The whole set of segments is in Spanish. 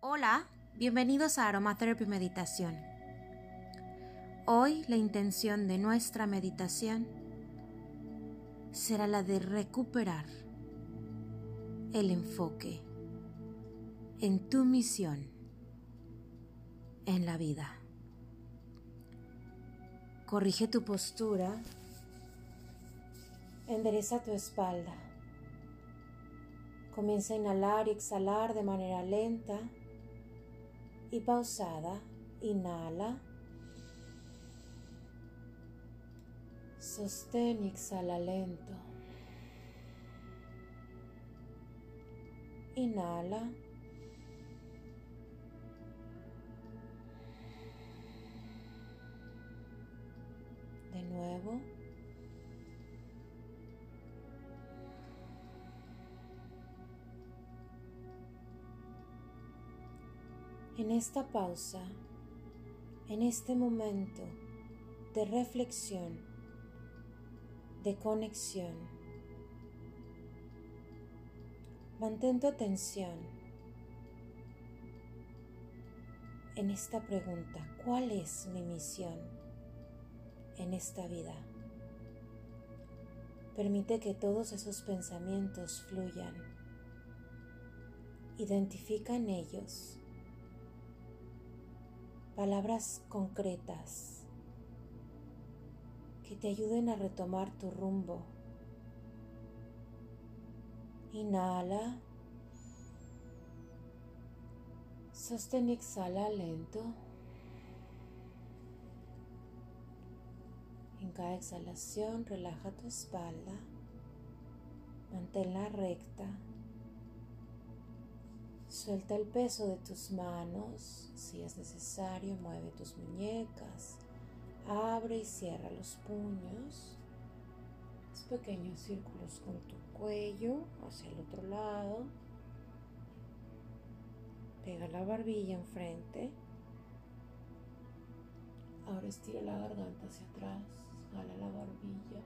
Hola, bienvenidos a Aromatherapy Meditación. Hoy la intención de nuestra meditación será la de recuperar el enfoque en tu misión en la vida. Corrige tu postura, endereza tu espalda. Comienza a inhalar y exhalar de manera lenta y pausada. Inhala. Sostén y exhala lento. Inhala. En esta pausa, en este momento de reflexión, de conexión, mantén tu atención en esta pregunta, ¿cuál es mi misión en esta vida? Permite que todos esos pensamientos fluyan. Identifica en ellos palabras concretas que te ayuden a retomar tu rumbo. Inhala. Sostén y exhala lento. En cada exhalación relaja tu espalda. Manténla recta. Suelta el peso de tus manos, si es necesario, mueve tus muñecas, abre y cierra los puños, haz pequeños círculos con tu cuello hacia el otro lado, pega la barbilla enfrente, ahora estira la garganta hacia atrás, jala la barbilla.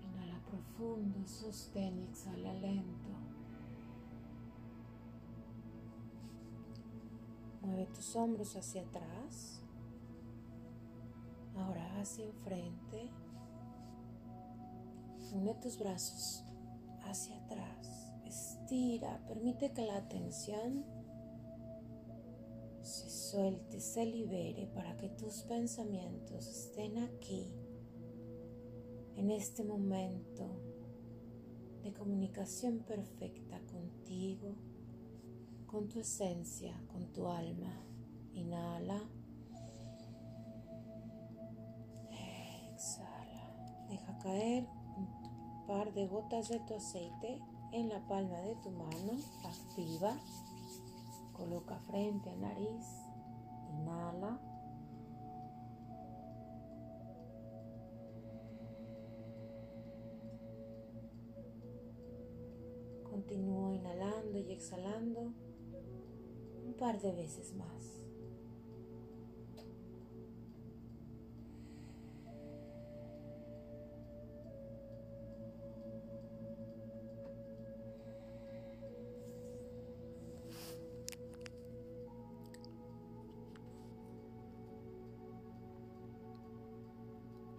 Inhala profundo, sostén y exhala lento. Mueve tus hombros hacia atrás. Ahora hacia enfrente. Une tus brazos hacia atrás. Estira. Permite que la tensión se suelte, se libere para que tus pensamientos estén aquí, en este momento de comunicación perfecta contigo con tu esencia, con tu alma. Inhala. Exhala. Deja caer un par de gotas de tu aceite en la palma de tu mano. Activa. Coloca frente a nariz. Inhala. Continúa inhalando par de veces más.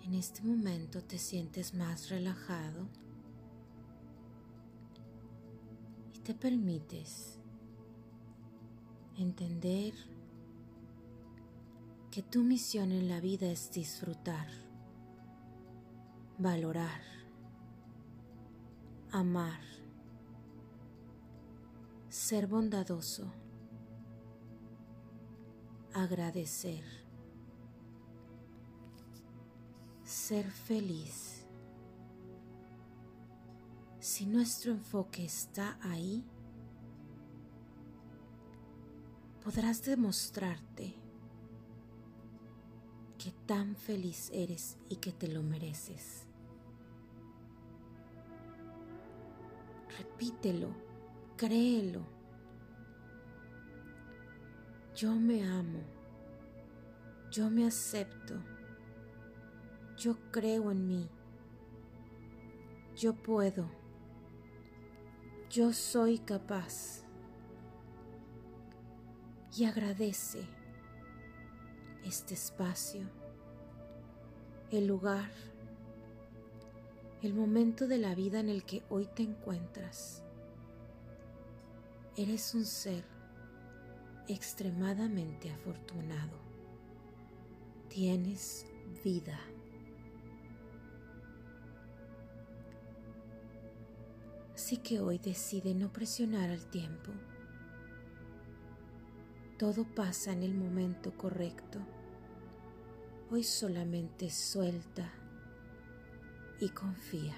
En este momento te sientes más relajado y te permites entender que tu misión en la vida es disfrutar, valorar, amar, ser bondadoso, agradecer, ser feliz. Si nuestro enfoque está ahí, podrás demostrarte que tan feliz eres y que te lo mereces. Repítelo, créelo. Yo me amo, yo me acepto, yo creo en mí, yo puedo, yo soy capaz. Y agradece este espacio, el lugar, el momento de la vida en el que hoy te encuentras. Eres un ser extremadamente afortunado. Tienes vida. Así que hoy decide no presionar al tiempo. Todo pasa en el momento correcto. Hoy solamente suelta y confía.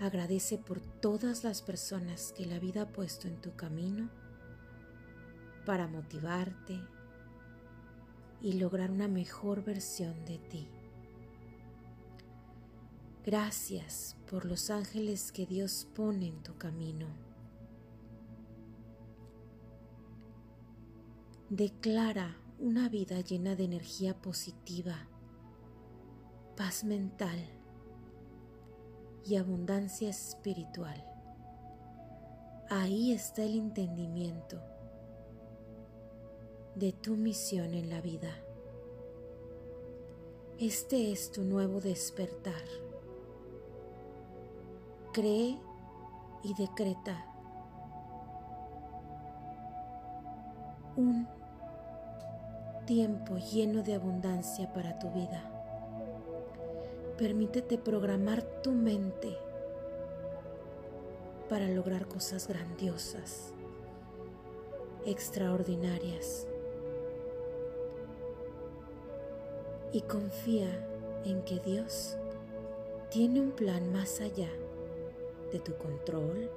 Agradece por todas las personas que la vida ha puesto en tu camino para motivarte y lograr una mejor versión de ti. Gracias por los ángeles que Dios pone en tu camino. Declara una vida llena de energía positiva, paz mental y abundancia espiritual. Ahí está el entendimiento de tu misión en la vida. Este es tu nuevo despertar. Cree y decreta un tiempo lleno de abundancia para tu vida. Permítete programar tu mente para lograr cosas grandiosas, extraordinarias. Y confía en que Dios tiene un plan más allá de tu control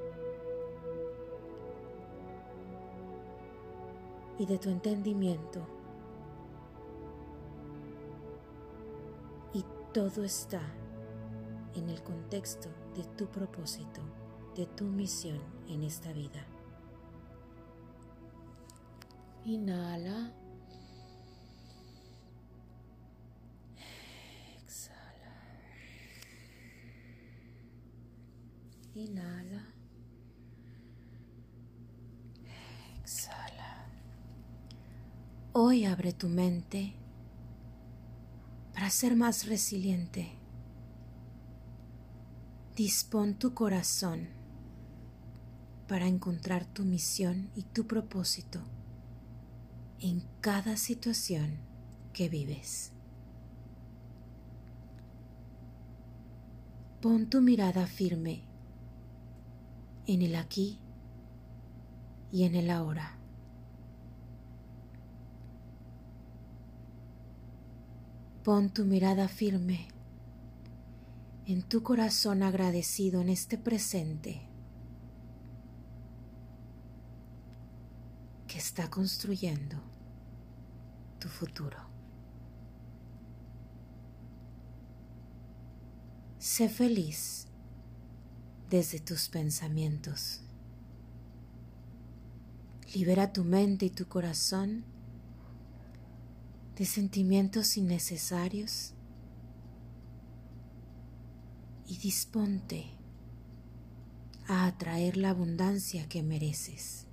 y de tu entendimiento. Todo está en el contexto de tu propósito, de tu misión en esta vida. Inhala. Exhala. Inhala. Exhala. Hoy abre tu mente ser más resiliente. Dispón tu corazón para encontrar tu misión y tu propósito en cada situación que vives. Pon tu mirada firme en el aquí y en el ahora. Pon tu mirada firme en tu corazón agradecido en este presente que está construyendo tu futuro. Sé feliz desde tus pensamientos. Libera tu mente y tu corazón de sentimientos innecesarios y disponte a atraer la abundancia que mereces.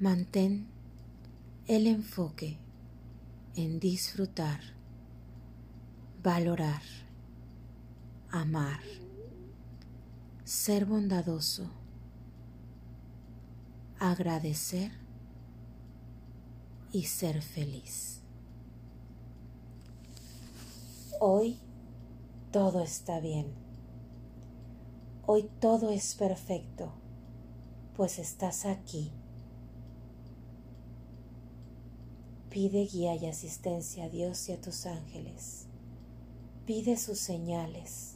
Mantén el enfoque en disfrutar, valorar, amar, ser bondadoso, agradecer y ser feliz. Hoy todo está bien. Hoy todo es perfecto, pues estás aquí. Pide guía y asistencia a Dios y a tus ángeles. Pide sus señales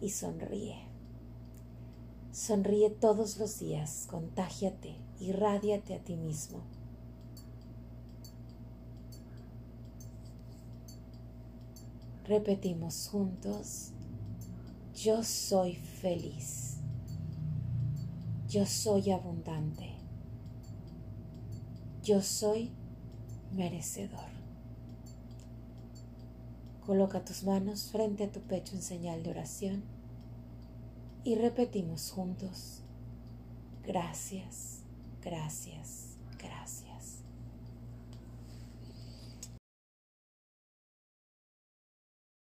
y sonríe. Sonríe todos los días, contágiate, irradiate a ti mismo. Repetimos juntos, yo soy feliz, yo soy abundante, yo soy merecedor. Coloca tus manos frente a tu pecho en señal de oración y repetimos juntos, Gracias, gracias.